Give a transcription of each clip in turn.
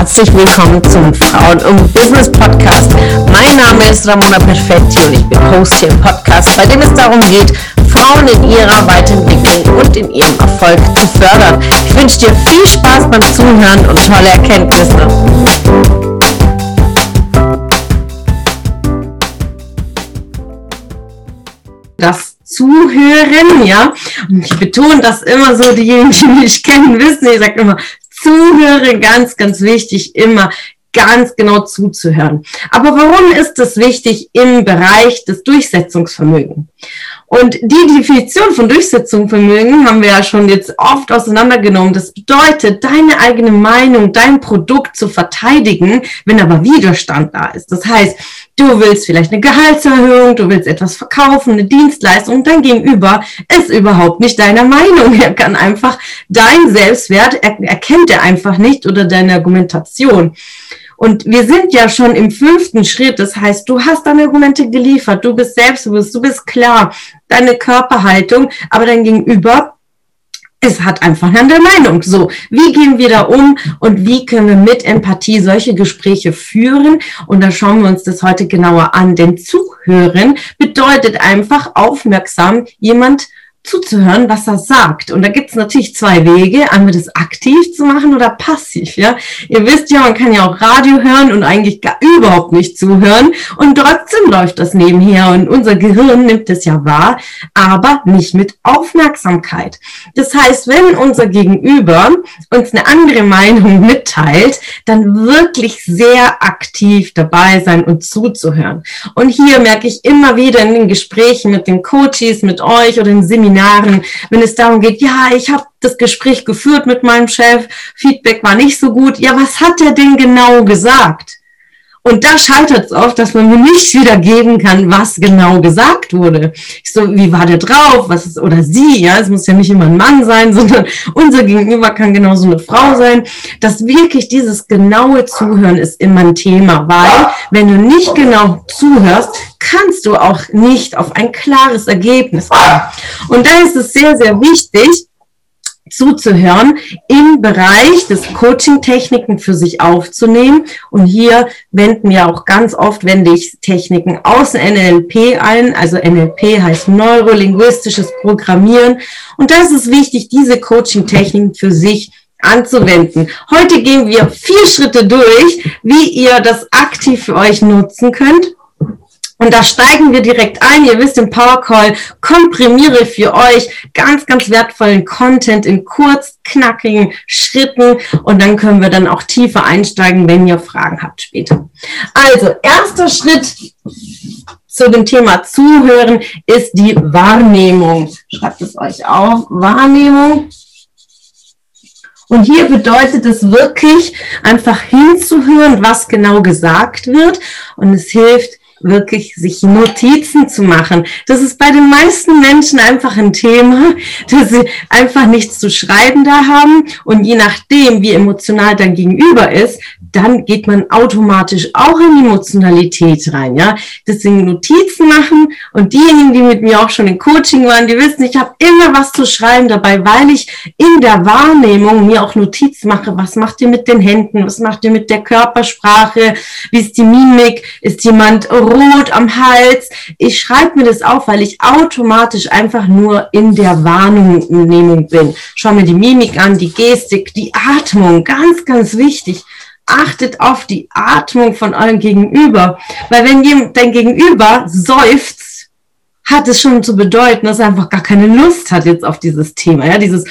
herzlich willkommen zum Frauen und Business Podcast. Mein Name ist Ramona Perfetti und ich bin Host hier im Podcast, bei dem es darum geht, Frauen in ihrer Weiterentwicklung und in ihrem Erfolg zu fördern. Ich wünsche dir viel Spaß beim Zuhören und tolle Erkenntnisse. Das Zuhören, ja. Und ich betone das immer so, diejenigen, die mich kennen, wissen, ich sage immer, Zuhören, ganz, ganz wichtig, immer ganz genau zuzuhören. Aber warum ist das wichtig im Bereich des Durchsetzungsvermögens? Und die Definition von Durchsetzungsvermögen haben wir ja schon jetzt oft auseinandergenommen. Das bedeutet, deine eigene Meinung, dein Produkt zu verteidigen, wenn aber Widerstand da ist. Das heißt, du willst vielleicht eine Gehaltserhöhung, du willst etwas verkaufen, eine Dienstleistung dein Gegenüber ist überhaupt nicht deiner Meinung. Er kann einfach dein Selbstwert, er, erkennt er einfach nicht oder deine Argumentation. Und wir sind ja schon im fünften Schritt. Das heißt, du hast deine Argumente geliefert, du bist selbstbewusst, du bist klar, deine Körperhaltung, aber dein Gegenüber es hat einfach eine Meinung. So, wie gehen wir da um und wie können wir mit Empathie solche Gespräche führen? Und da schauen wir uns das heute genauer an. Denn Zuhören bedeutet einfach aufmerksam jemand zuzuhören, was er sagt. Und da gibt es natürlich zwei Wege, einmal das aktiv zu machen oder passiv. Ja, ihr wisst ja, man kann ja auch Radio hören und eigentlich gar überhaupt nicht zuhören und trotzdem läuft das nebenher und unser Gehirn nimmt es ja wahr, aber nicht mit Aufmerksamkeit. Das heißt, wenn unser Gegenüber uns eine andere Meinung mitteilt, dann wirklich sehr aktiv dabei sein und zuzuhören. Und hier merke ich immer wieder in den Gesprächen mit den Coaches, mit euch oder in Seminaren Seminaren, wenn es darum geht, ja, ich habe das Gespräch geführt mit meinem Chef, Feedback war nicht so gut. Ja, was hat er denn genau gesagt? Und da scheitert es oft, dass man mir nicht wiedergeben kann, was genau gesagt wurde. Ich so, wie war der drauf? Was ist, oder sie, ja, es muss ja nicht immer ein Mann sein, sondern unser Gegenüber kann genauso eine Frau sein. Dass wirklich dieses genaue Zuhören ist immer ein Thema, weil wenn du nicht genau zuhörst, kannst du auch nicht auf ein klares Ergebnis kommen. Und da ist es sehr, sehr wichtig, zuzuhören, im Bereich des Coaching-Techniken für sich aufzunehmen. Und hier wenden wir auch ganz oft, wende ich Techniken aus NLP ein. Also NLP heißt neurolinguistisches Programmieren. Und das ist wichtig, diese Coaching-Techniken für sich anzuwenden. Heute gehen wir vier Schritte durch, wie ihr das aktiv für euch nutzen könnt und da steigen wir direkt ein. Ihr wisst, im Power Call komprimiere für euch ganz, ganz wertvollen Content in kurz, knackigen Schritten. Und dann können wir dann auch tiefer einsteigen, wenn ihr Fragen habt später. Also, erster Schritt zu dem Thema Zuhören ist die Wahrnehmung. Schreibt es euch auf. Wahrnehmung. Und hier bedeutet es wirklich einfach hinzuhören, was genau gesagt wird. Und es hilft, wirklich sich Notizen zu machen. Das ist bei den meisten Menschen einfach ein Thema, dass sie einfach nichts zu schreiben da haben und je nachdem, wie emotional dein Gegenüber ist, dann geht man automatisch auch in die Emotionalität rein, ja. Deswegen Notizen machen und diejenigen, die mit mir auch schon im Coaching waren, die wissen, ich habe immer was zu schreiben dabei, weil ich in der Wahrnehmung mir auch Notizen mache. Was macht ihr mit den Händen? Was macht ihr mit der Körpersprache? Wie ist die Mimik? Ist jemand rot am Hals? Ich schreibe mir das auf, weil ich automatisch einfach nur in der Wahrnehmung bin. Schau mir die Mimik an, die Gestik, die Atmung, ganz, ganz wichtig achtet auf die Atmung von eurem Gegenüber. Weil wenn dein Gegenüber seufzt, hat es schon zu bedeuten, dass er einfach gar keine Lust hat jetzt auf dieses Thema. Ja, dieses,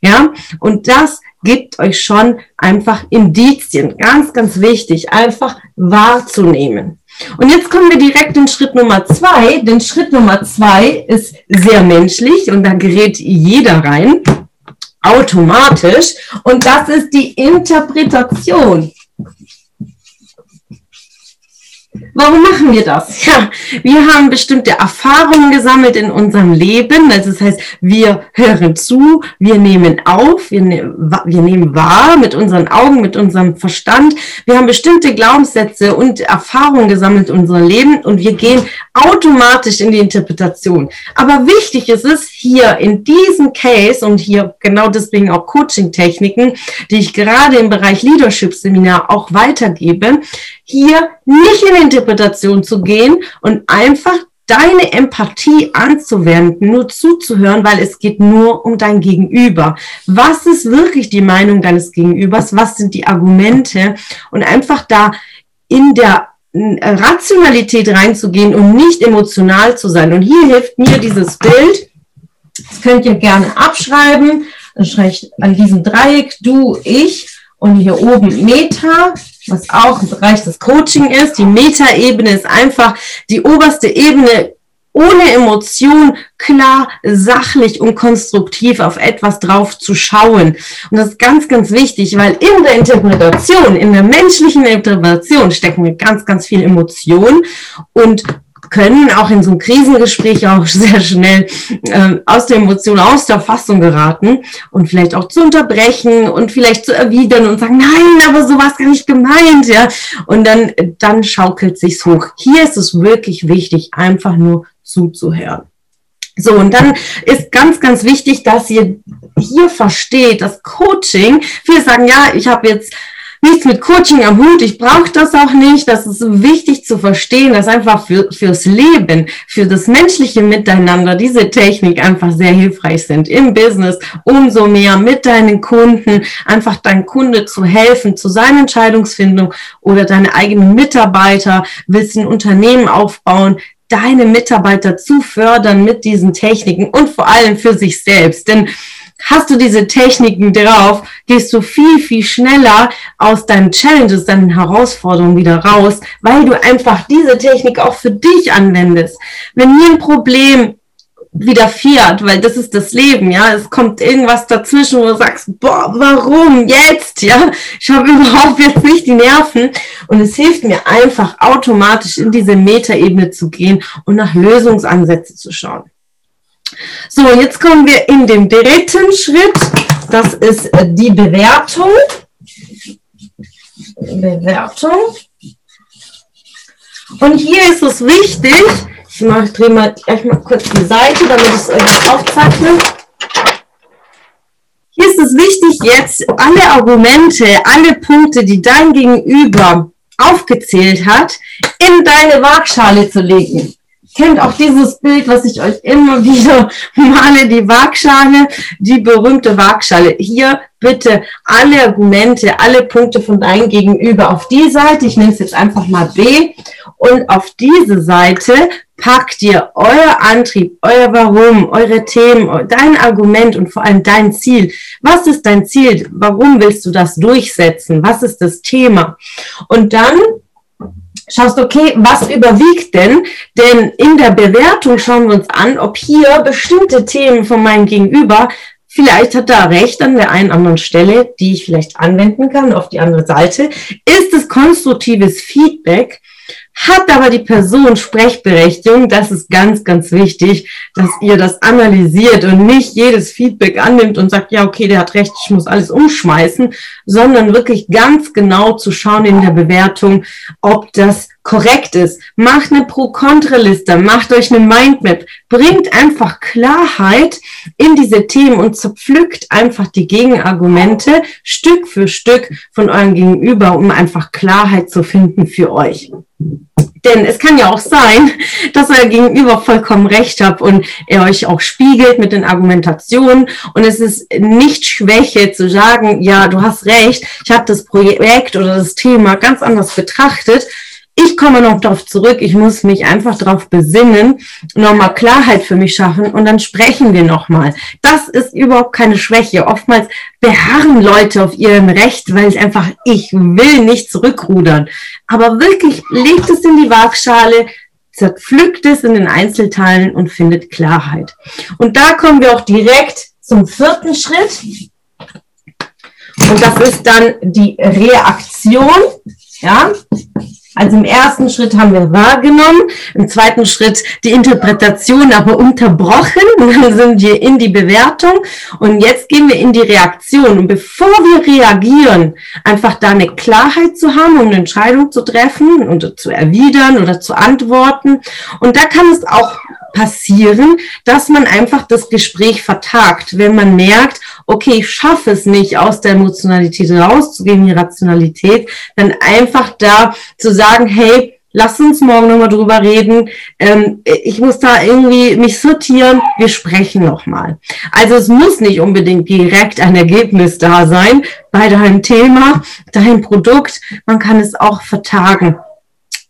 ja, und das gibt euch schon einfach Indizien. Ganz, ganz wichtig, einfach wahrzunehmen. Und jetzt kommen wir direkt in Schritt Nummer zwei. Denn Schritt Nummer zwei ist sehr menschlich und da gerät jeder rein automatisch. Und das ist die Interpretation. Warum machen wir das? Ja, wir haben bestimmte Erfahrungen gesammelt in unserem Leben. Also das heißt, wir hören zu, wir nehmen auf, wir, ne wir nehmen wahr mit unseren Augen, mit unserem Verstand. Wir haben bestimmte Glaubenssätze und Erfahrungen gesammelt in unserem Leben und wir gehen automatisch in die Interpretation. Aber wichtig ist es hier in diesem Case und hier genau deswegen auch Coaching-Techniken, die ich gerade im Bereich Leadership-Seminar auch weitergebe, hier nicht in Interpretation zu gehen und einfach deine Empathie anzuwenden, nur zuzuhören, weil es geht nur um dein Gegenüber. Was ist wirklich die Meinung deines Gegenübers? Was sind die Argumente? Und einfach da in der Rationalität reinzugehen und nicht emotional zu sein. Und hier hilft mir dieses Bild. Das könnt ihr gerne abschreiben. Dann schreibe ich an diesem Dreieck du, ich und hier oben Meta, was auch im Bereich des Coaching ist. Die Meta-Ebene ist einfach die oberste Ebene ohne Emotion klar, sachlich und konstruktiv auf etwas drauf zu schauen. Und das ist ganz, ganz wichtig, weil in der Interpretation, in der menschlichen Interpretation stecken wir ganz, ganz viel Emotion und können auch in so einem Krisengespräch auch sehr schnell äh, aus der Emotion, aus der Fassung geraten und vielleicht auch zu unterbrechen und vielleicht zu erwidern und sagen, nein, aber so war es gar nicht gemeint, ja. Und dann, dann schaukelt sich's hoch. Hier ist es wirklich wichtig, einfach nur zuzuhören. So, und dann ist ganz, ganz wichtig, dass ihr hier versteht, dass Coaching, viele sagen, ja, ich habe jetzt nichts mit Coaching am Hut, ich brauche das auch nicht. Das ist wichtig zu verstehen, dass einfach für, fürs Leben, für das menschliche Miteinander diese Technik einfach sehr hilfreich sind. Im Business umso mehr mit deinen Kunden, einfach deinem Kunde zu helfen, zu seiner Entscheidungsfindung oder deine eigenen Mitarbeiter, willst ein Unternehmen aufbauen, deine Mitarbeiter zu fördern mit diesen Techniken und vor allem für sich selbst. Denn hast du diese Techniken drauf, gehst du viel, viel schneller aus deinen Challenges, deinen Herausforderungen wieder raus, weil du einfach diese Technik auch für dich anwendest. Wenn mir ein Problem widerfährt, weil das ist das Leben, ja. Es kommt irgendwas dazwischen, wo du sagst, boah, warum jetzt, ja? Ich habe überhaupt jetzt nicht die Nerven. Und es hilft mir einfach automatisch in diese Metaebene zu gehen und nach Lösungsansätzen zu schauen. So, jetzt kommen wir in den dritten Schritt. Das ist äh, die Bewertung. Bewertung. Und hier ist es wichtig, ich mache, drehe mal gleich mal kurz die Seite, damit ich es euch aufzeichne. Hier ist es wichtig, jetzt alle Argumente, alle Punkte, die dein Gegenüber aufgezählt hat, in deine Waagschale zu legen kennt auch dieses Bild, was ich euch immer wieder male, die Waagschale, die berühmte Waagschale. Hier bitte alle Argumente, alle Punkte von deinem Gegenüber auf die Seite, ich nenne es jetzt einfach mal B, und auf diese Seite packt ihr euer Antrieb, euer Warum, eure Themen, dein Argument und vor allem dein Ziel. Was ist dein Ziel? Warum willst du das durchsetzen? Was ist das Thema? Und dann schaust, okay, was überwiegt denn? Denn in der Bewertung schauen wir uns an, ob hier bestimmte Themen von meinem Gegenüber, vielleicht hat er recht an der einen anderen Stelle, die ich vielleicht anwenden kann auf die andere Seite. Ist es konstruktives Feedback? Hat aber die Person Sprechberechtigung, das ist ganz, ganz wichtig, dass ihr das analysiert und nicht jedes Feedback annimmt und sagt, ja, okay, der hat recht, ich muss alles umschmeißen, sondern wirklich ganz genau zu schauen in der Bewertung, ob das korrekt ist. Macht eine Pro-Kontra-Liste, macht euch eine Mindmap, bringt einfach Klarheit in diese Themen und zerpflückt einfach die Gegenargumente Stück für Stück von eurem Gegenüber, um einfach Klarheit zu finden für euch. Denn es kann ja auch sein, dass euer Gegenüber vollkommen recht hat und er euch auch spiegelt mit den Argumentationen. Und es ist nicht Schwäche zu sagen, ja, du hast recht, ich habe das Projekt oder das Thema ganz anders betrachtet ich komme noch darauf zurück, ich muss mich einfach darauf besinnen, nochmal Klarheit für mich schaffen und dann sprechen wir nochmal. Das ist überhaupt keine Schwäche. Oftmals beharren Leute auf ihrem Recht, weil es einfach, ich will nicht zurückrudern. Aber wirklich legt es in die Waagschale, zerpflückt es in den Einzelteilen und findet Klarheit. Und da kommen wir auch direkt zum vierten Schritt. Und das ist dann die Reaktion. Ja, Also im ersten Schritt haben wir wahrgenommen, im zweiten Schritt die Interpretation aber unterbrochen, dann sind wir in die Bewertung und jetzt gehen wir in die Reaktion. Und bevor wir reagieren, einfach da eine Klarheit zu haben, um eine Entscheidung zu treffen und zu erwidern oder zu antworten. Und da kann es auch passieren, dass man einfach das Gespräch vertagt, wenn man merkt, okay, ich schaffe es nicht, aus der Emotionalität rauszugehen, die Rationalität, dann einfach da zu sagen, hey, lass uns morgen nochmal drüber reden. Ähm, ich muss da irgendwie mich sortieren. Wir sprechen nochmal. Also es muss nicht unbedingt direkt ein Ergebnis da sein bei deinem Thema, deinem Produkt. Man kann es auch vertagen.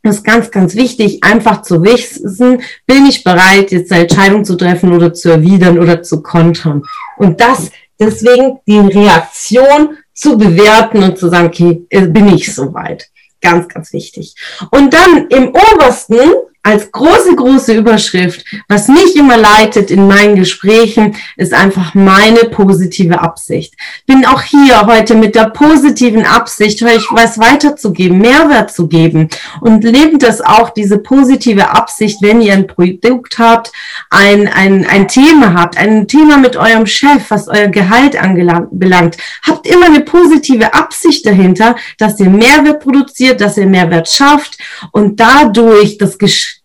Das ist ganz, ganz wichtig, einfach zu wissen, bin ich bereit, jetzt eine Entscheidung zu treffen oder zu erwidern oder zu kontern. Und das, deswegen die Reaktion zu bewerten und zu sagen, okay, äh, bin ich soweit. Ganz, ganz wichtig. Und dann im obersten als große, große Überschrift, was mich immer leitet in meinen Gesprächen, ist einfach meine positive Absicht. Bin auch hier heute mit der positiven Absicht, euch was weiterzugeben, Mehrwert zu geben und lebt das auch, diese positive Absicht, wenn ihr ein Produkt habt, ein, ein, ein Thema habt, ein Thema mit eurem Chef, was euer Gehalt anbelangt, habt immer eine positive Absicht dahinter, dass ihr Mehrwert produziert, dass ihr Mehrwert schafft und dadurch das Gespräch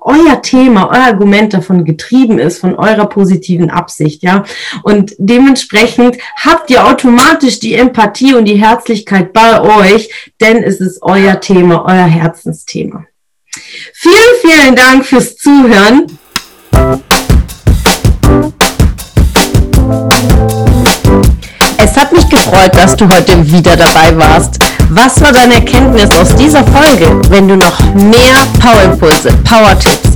euer Thema, euer Argument davon getrieben ist, von eurer positiven Absicht, ja. Und dementsprechend habt ihr automatisch die Empathie und die Herzlichkeit bei euch, denn es ist euer Thema, euer Herzensthema. Vielen, vielen Dank fürs Zuhören. Gefreut, dass du heute wieder dabei warst. Was war deine Erkenntnis aus dieser Folge? Wenn du noch mehr Power-Impulse, Power-Tipps